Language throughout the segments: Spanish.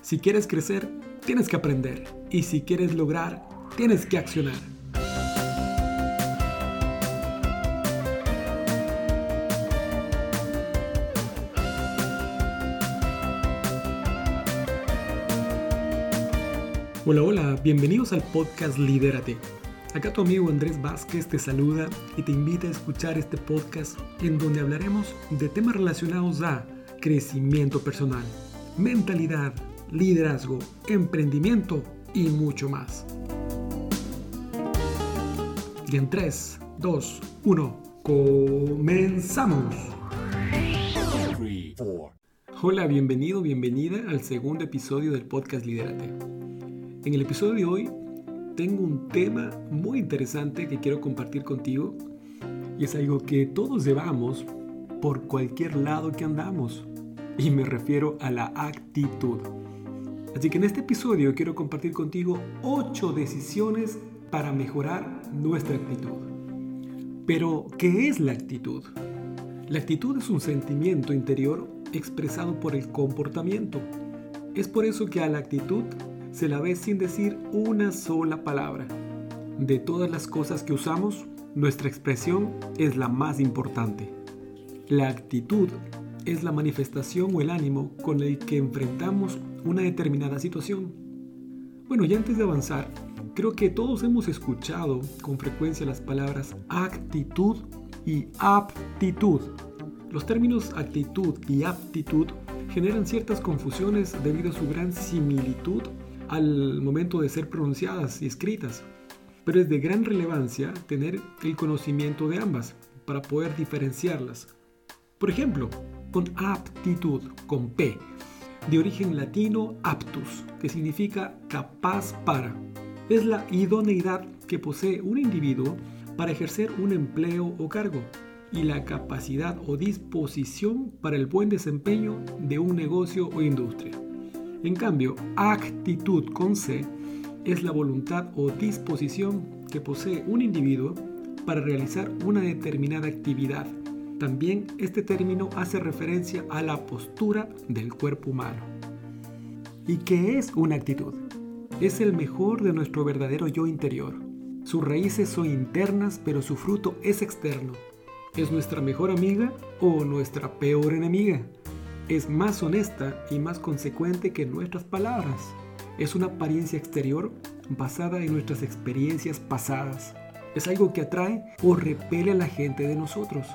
Si quieres crecer, tienes que aprender. Y si quieres lograr, tienes que accionar. Hola, hola, bienvenidos al podcast Lidérate. Acá tu amigo Andrés Vázquez te saluda y te invita a escuchar este podcast en donde hablaremos de temas relacionados a crecimiento personal, mentalidad, liderazgo, emprendimiento y mucho más. Y en 3, 2, 1, comenzamos. Hola, bienvenido, bienvenida al segundo episodio del podcast Lidérate. En el episodio de hoy tengo un tema muy interesante que quiero compartir contigo y es algo que todos llevamos por cualquier lado que andamos y me refiero a la actitud. Así que en este episodio quiero compartir contigo 8 decisiones para mejorar nuestra actitud. Pero, ¿qué es la actitud? La actitud es un sentimiento interior expresado por el comportamiento. Es por eso que a la actitud se la ve sin decir una sola palabra. De todas las cosas que usamos, nuestra expresión es la más importante. La actitud es la manifestación o el ánimo con el que enfrentamos una determinada situación. Bueno, y antes de avanzar, creo que todos hemos escuchado con frecuencia las palabras actitud y aptitud. Los términos actitud y aptitud generan ciertas confusiones debido a su gran similitud al momento de ser pronunciadas y escritas. Pero es de gran relevancia tener el conocimiento de ambas para poder diferenciarlas. Por ejemplo, con aptitud, con P, de origen latino aptus, que significa capaz para. Es la idoneidad que posee un individuo para ejercer un empleo o cargo y la capacidad o disposición para el buen desempeño de un negocio o industria. En cambio, actitud con C es la voluntad o disposición que posee un individuo para realizar una determinada actividad también este término hace referencia a la postura del cuerpo humano. ¿Y qué es una actitud? Es el mejor de nuestro verdadero yo interior. Sus raíces son internas, pero su fruto es externo. ¿Es nuestra mejor amiga o nuestra peor enemiga? Es más honesta y más consecuente que nuestras palabras. Es una apariencia exterior basada en nuestras experiencias pasadas. Es algo que atrae o repele a la gente de nosotros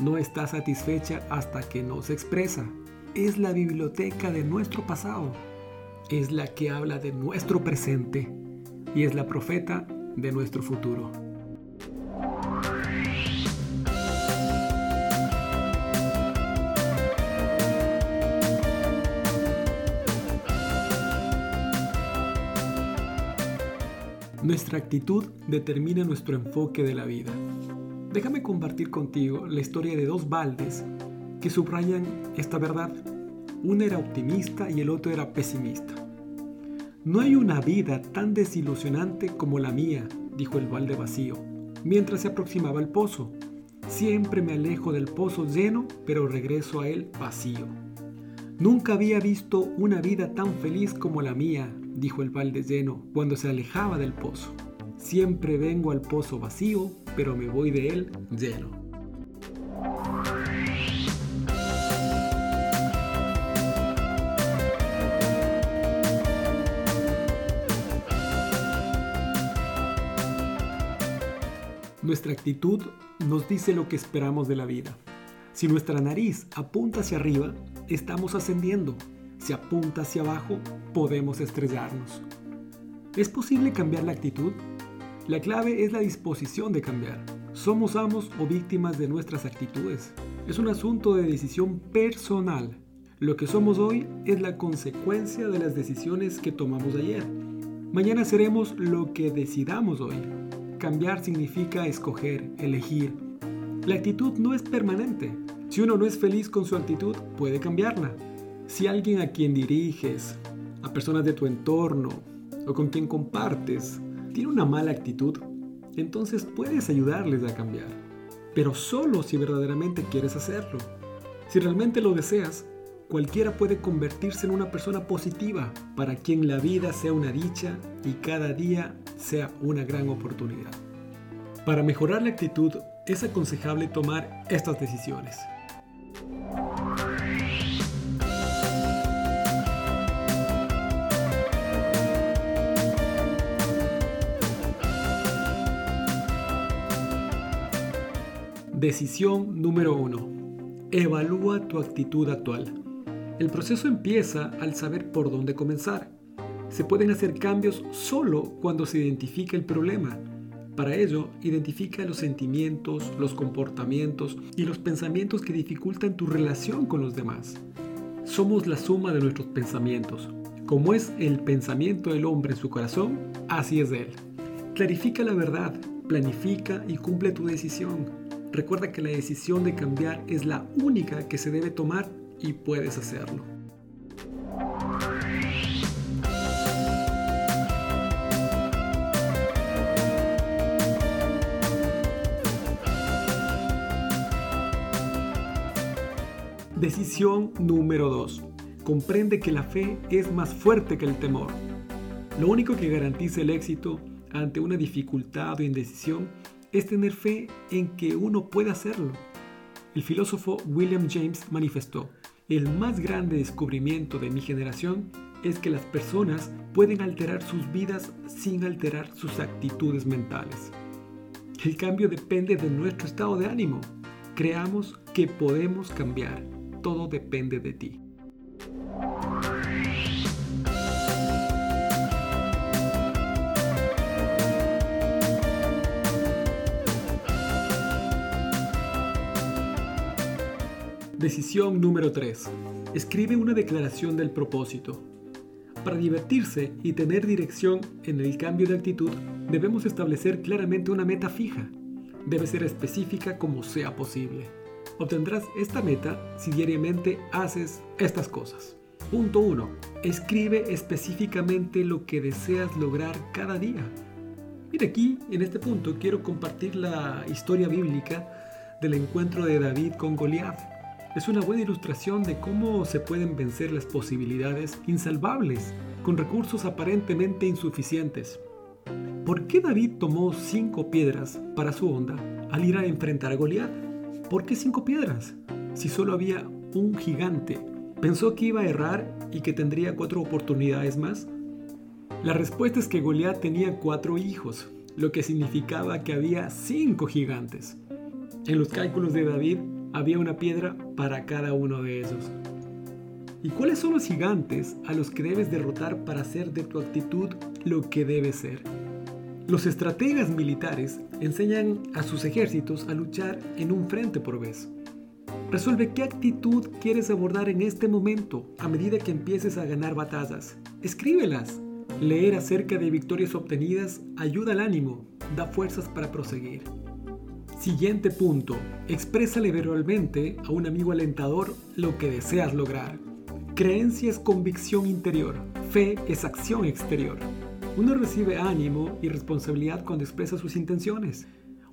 no está satisfecha hasta que no se expresa. Es la biblioteca de nuestro pasado. Es la que habla de nuestro presente y es la profeta de nuestro futuro. Nuestra actitud determina nuestro enfoque de la vida. Déjame compartir contigo la historia de dos baldes que subrayan esta verdad. Uno era optimista y el otro era pesimista. No hay una vida tan desilusionante como la mía, dijo el balde vacío, mientras se aproximaba al pozo. Siempre me alejo del pozo lleno, pero regreso a él vacío. Nunca había visto una vida tan feliz como la mía, dijo el balde lleno cuando se alejaba del pozo. Siempre vengo al pozo vacío, pero me voy de él lleno. Nuestra actitud nos dice lo que esperamos de la vida. Si nuestra nariz apunta hacia arriba, estamos ascendiendo. Si apunta hacia abajo, podemos estrellarnos. ¿Es posible cambiar la actitud? La clave es la disposición de cambiar. Somos amos o víctimas de nuestras actitudes. Es un asunto de decisión personal. Lo que somos hoy es la consecuencia de las decisiones que tomamos ayer. Mañana seremos lo que decidamos hoy. Cambiar significa escoger, elegir. La actitud no es permanente. Si uno no es feliz con su actitud, puede cambiarla. Si alguien a quien diriges, a personas de tu entorno o con quien compartes, tiene una mala actitud, entonces puedes ayudarles a cambiar. Pero solo si verdaderamente quieres hacerlo. Si realmente lo deseas, cualquiera puede convertirse en una persona positiva, para quien la vida sea una dicha y cada día sea una gran oportunidad. Para mejorar la actitud es aconsejable tomar estas decisiones. Decisión número 1. Evalúa tu actitud actual. El proceso empieza al saber por dónde comenzar. Se pueden hacer cambios solo cuando se identifica el problema. Para ello, identifica los sentimientos, los comportamientos y los pensamientos que dificultan tu relación con los demás. Somos la suma de nuestros pensamientos. Como es el pensamiento del hombre en su corazón, así es él. Clarifica la verdad, planifica y cumple tu decisión. Recuerda que la decisión de cambiar es la única que se debe tomar y puedes hacerlo. Decisión número 2. Comprende que la fe es más fuerte que el temor. Lo único que garantiza el éxito ante una dificultad o indecisión es tener fe en que uno puede hacerlo. El filósofo William James manifestó, el más grande descubrimiento de mi generación es que las personas pueden alterar sus vidas sin alterar sus actitudes mentales. El cambio depende de nuestro estado de ánimo. Creamos que podemos cambiar. Todo depende de ti. Decisión número 3. Escribe una declaración del propósito. Para divertirse y tener dirección en el cambio de actitud, debemos establecer claramente una meta fija. Debe ser específica como sea posible. Obtendrás esta meta si diariamente haces estas cosas. Punto 1. Escribe específicamente lo que deseas lograr cada día. Mira aquí, en este punto, quiero compartir la historia bíblica del encuentro de David con Goliat es una buena ilustración de cómo se pueden vencer las posibilidades insalvables con recursos aparentemente insuficientes. ¿Por qué David tomó cinco piedras para su onda al ir a enfrentar a Goliat? ¿Por qué cinco piedras? Si solo había un gigante. ¿Pensó que iba a errar y que tendría cuatro oportunidades más? La respuesta es que Goliat tenía cuatro hijos, lo que significaba que había cinco gigantes. En los cálculos de David, había una piedra para cada uno de ellos. ¿Y cuáles son los gigantes a los que debes derrotar para hacer de tu actitud lo que debe ser? Los estrategas militares enseñan a sus ejércitos a luchar en un frente por vez. Resuelve qué actitud quieres abordar en este momento a medida que empieces a ganar batallas. Escríbelas. Leer acerca de victorias obtenidas ayuda al ánimo, da fuerzas para proseguir. Siguiente punto. Exprésale verbalmente a un amigo alentador lo que deseas lograr. Creencia es convicción interior. Fe es acción exterior. Uno recibe ánimo y responsabilidad cuando expresa sus intenciones.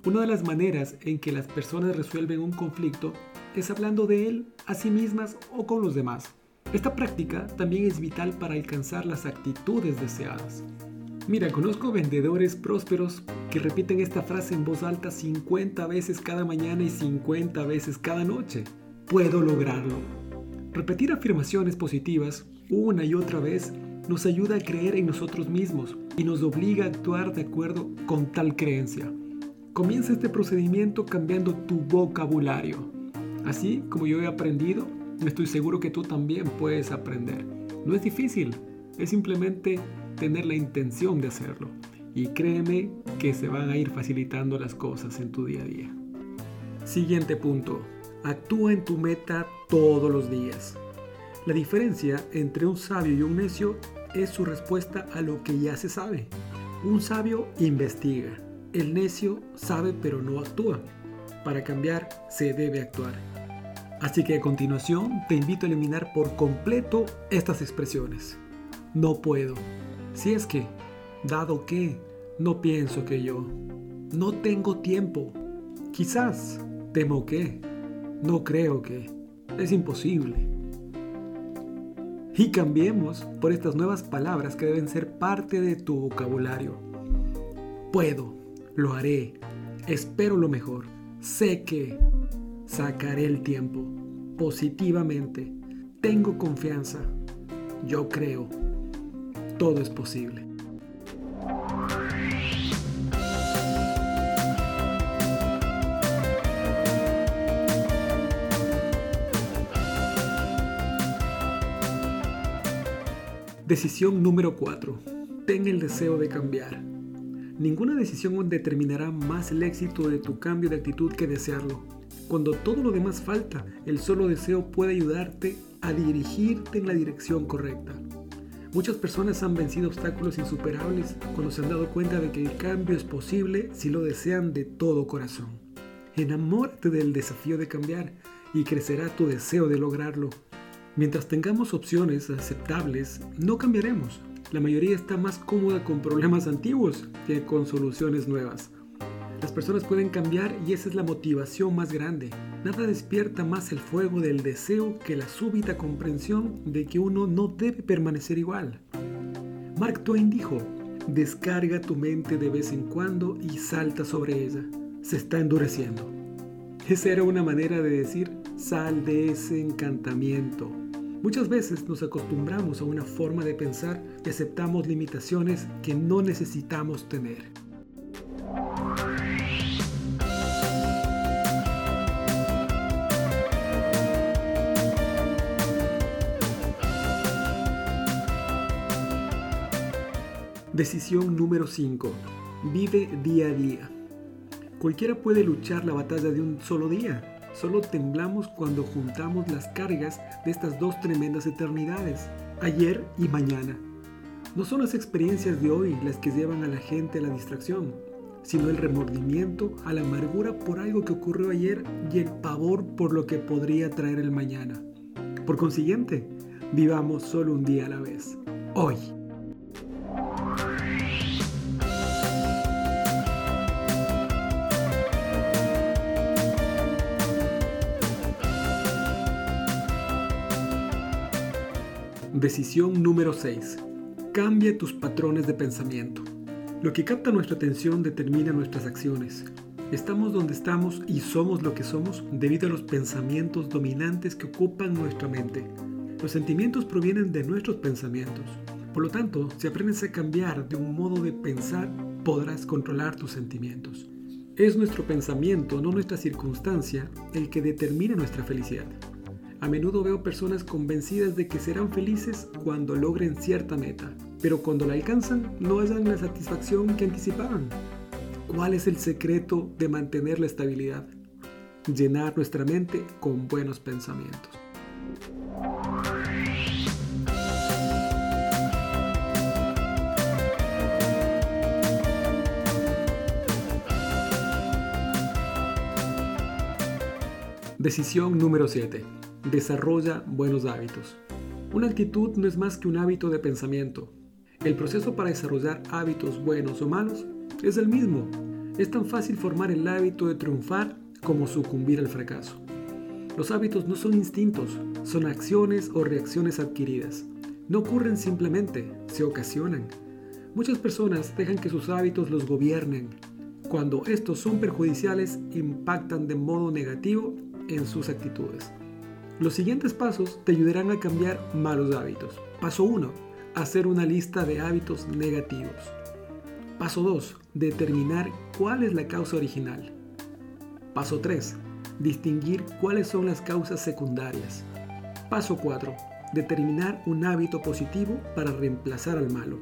Una de las maneras en que las personas resuelven un conflicto es hablando de él a sí mismas o con los demás. Esta práctica también es vital para alcanzar las actitudes deseadas. Mira, conozco vendedores prósperos que repiten esta frase en voz alta 50 veces cada mañana y 50 veces cada noche. Puedo lograrlo. Repetir afirmaciones positivas una y otra vez nos ayuda a creer en nosotros mismos y nos obliga a actuar de acuerdo con tal creencia. Comienza este procedimiento cambiando tu vocabulario. Así como yo he aprendido, estoy seguro que tú también puedes aprender. No es difícil, es simplemente tener la intención de hacerlo. Y créeme que se van a ir facilitando las cosas en tu día a día. Siguiente punto. Actúa en tu meta todos los días. La diferencia entre un sabio y un necio es su respuesta a lo que ya se sabe. Un sabio investiga. El necio sabe pero no actúa. Para cambiar se debe actuar. Así que a continuación te invito a eliminar por completo estas expresiones. No puedo, si es que, dado que, no pienso que yo, no tengo tiempo, quizás, temo que, no creo que, es imposible. y cambiemos por estas nuevas palabras que deben ser parte de tu vocabulario. Puedo, lo haré, espero lo mejor, sé que sacaré el tiempo positivamente, tengo confianza, yo creo, todo es posible. Decisión número 4. Ten el deseo de cambiar. Ninguna decisión determinará más el éxito de tu cambio de actitud que desearlo. Cuando todo lo demás falta, el solo deseo puede ayudarte a dirigirte en la dirección correcta. Muchas personas han vencido obstáculos insuperables cuando se han dado cuenta de que el cambio es posible si lo desean de todo corazón. Enamórate del desafío de cambiar y crecerá tu deseo de lograrlo. Mientras tengamos opciones aceptables, no cambiaremos. La mayoría está más cómoda con problemas antiguos que con soluciones nuevas. Las personas pueden cambiar y esa es la motivación más grande. Nada despierta más el fuego del deseo que la súbita comprensión de que uno no debe permanecer igual. Mark Twain dijo, descarga tu mente de vez en cuando y salta sobre ella. Se está endureciendo. Esa era una manera de decir, sal de ese encantamiento. Muchas veces nos acostumbramos a una forma de pensar y aceptamos limitaciones que no necesitamos tener. Decisión número 5. Vive día a día. Cualquiera puede luchar la batalla de un solo día, Solo temblamos cuando juntamos las cargas de estas dos tremendas eternidades, ayer y mañana. No son las experiencias de hoy las que llevan a la gente a la distracción, sino el remordimiento, a la amargura por algo que ocurrió ayer y el pavor por lo que podría traer el mañana. Por consiguiente, vivamos solo un día a la vez, hoy. Decisión número 6. Cambia tus patrones de pensamiento. Lo que capta nuestra atención determina nuestras acciones. Estamos donde estamos y somos lo que somos debido a los pensamientos dominantes que ocupan nuestra mente. Los sentimientos provienen de nuestros pensamientos. Por lo tanto, si aprendes a cambiar de un modo de pensar, podrás controlar tus sentimientos. Es nuestro pensamiento, no nuestra circunstancia, el que determina nuestra felicidad. A menudo veo personas convencidas de que serán felices cuando logren cierta meta, pero cuando la alcanzan no hallan la satisfacción que anticipaban. ¿Cuál es el secreto de mantener la estabilidad? Llenar nuestra mente con buenos pensamientos. Decisión número 7 desarrolla buenos hábitos. Una actitud no es más que un hábito de pensamiento. El proceso para desarrollar hábitos buenos o malos es el mismo. Es tan fácil formar el hábito de triunfar como sucumbir al fracaso. Los hábitos no son instintos, son acciones o reacciones adquiridas. No ocurren simplemente, se ocasionan. Muchas personas dejan que sus hábitos los gobiernen. Cuando estos son perjudiciales, impactan de modo negativo en sus actitudes. Los siguientes pasos te ayudarán a cambiar malos hábitos. Paso 1. Hacer una lista de hábitos negativos. Paso 2. Determinar cuál es la causa original. Paso 3. Distinguir cuáles son las causas secundarias. Paso 4. Determinar un hábito positivo para reemplazar al malo.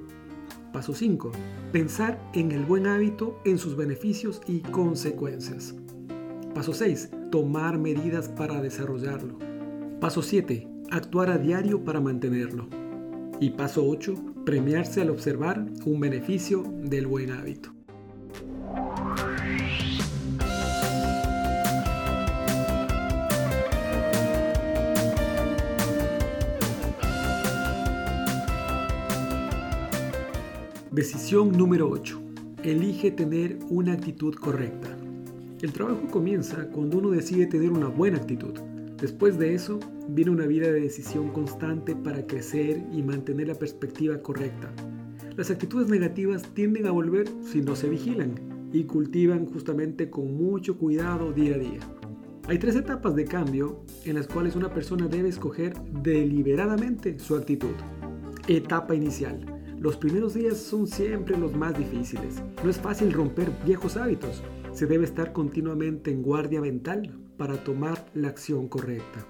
Paso 5. Pensar en el buen hábito, en sus beneficios y consecuencias. Paso 6. Tomar medidas para desarrollarlo. Paso 7. Actuar a diario para mantenerlo. Y paso 8. Premiarse al observar un beneficio del buen hábito. Decisión número 8. Elige tener una actitud correcta. El trabajo comienza cuando uno decide tener una buena actitud Después de eso, viene una vida de decisión constante para crecer y mantener la perspectiva correcta. Las actitudes negativas tienden a volver si no se vigilan y cultivan justamente con mucho cuidado día a día. Hay tres etapas de cambio en las cuales una persona debe escoger deliberadamente su actitud. Etapa inicial. Los primeros días son siempre los más difíciles. No es fácil romper viejos hábitos. Se debe estar continuamente en guardia mental para tomar la acción correcta.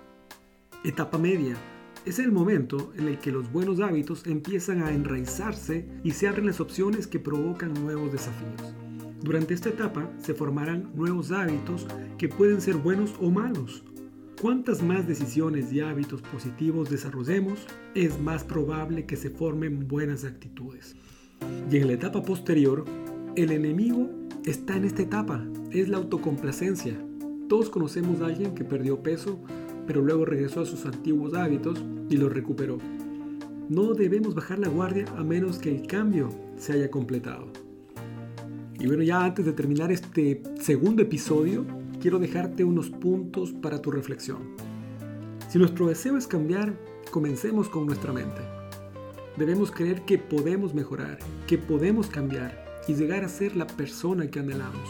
Etapa media. Es el momento en el que los buenos hábitos empiezan a enraizarse y se abren las opciones que provocan nuevos desafíos. Durante esta etapa se formarán nuevos hábitos que pueden ser buenos o malos. Cuantas más decisiones y hábitos positivos desarrollemos, es más probable que se formen buenas actitudes. Y en la etapa posterior, el enemigo está en esta etapa, es la autocomplacencia. Todos conocemos a alguien que perdió peso, pero luego regresó a sus antiguos hábitos y los recuperó. No debemos bajar la guardia a menos que el cambio se haya completado. Y bueno, ya antes de terminar este segundo episodio, quiero dejarte unos puntos para tu reflexión. Si nuestro deseo es cambiar, comencemos con nuestra mente. Debemos creer que podemos mejorar, que podemos cambiar y llegar a ser la persona que anhelamos.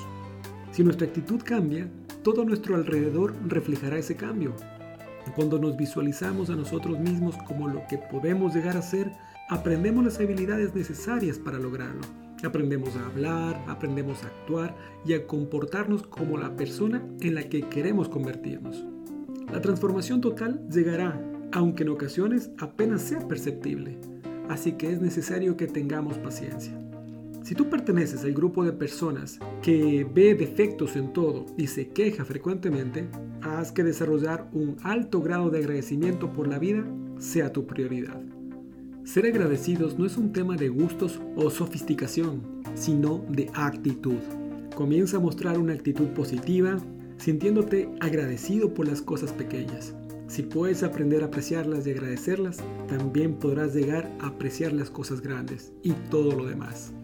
Si nuestra actitud cambia, todo nuestro alrededor reflejará ese cambio. Cuando nos visualizamos a nosotros mismos como lo que podemos llegar a ser, aprendemos las habilidades necesarias para lograrlo. Aprendemos a hablar, aprendemos a actuar y a comportarnos como la persona en la que queremos convertirnos. La transformación total llegará, aunque en ocasiones apenas sea perceptible, así que es necesario que tengamos paciencia. Si tú perteneces al grupo de personas que ve defectos en todo y se queja frecuentemente, haz que desarrollar un alto grado de agradecimiento por la vida sea tu prioridad. Ser agradecidos no es un tema de gustos o sofisticación, sino de actitud. Comienza a mostrar una actitud positiva, sintiéndote agradecido por las cosas pequeñas. Si puedes aprender a apreciarlas y agradecerlas, también podrás llegar a apreciar las cosas grandes y todo lo demás.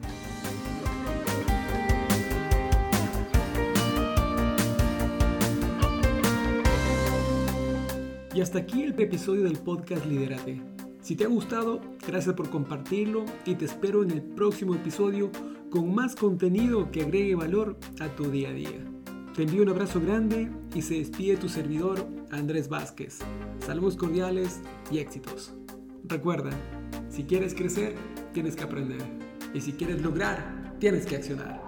Y hasta aquí el episodio del podcast Liderate. Si te ha gustado, gracias por compartirlo y te espero en el próximo episodio con más contenido que agregue valor a tu día a día. Te envío un abrazo grande y se despide tu servidor Andrés Vázquez. Saludos cordiales y éxitos. Recuerda, si quieres crecer, tienes que aprender. Y si quieres lograr, tienes que accionar.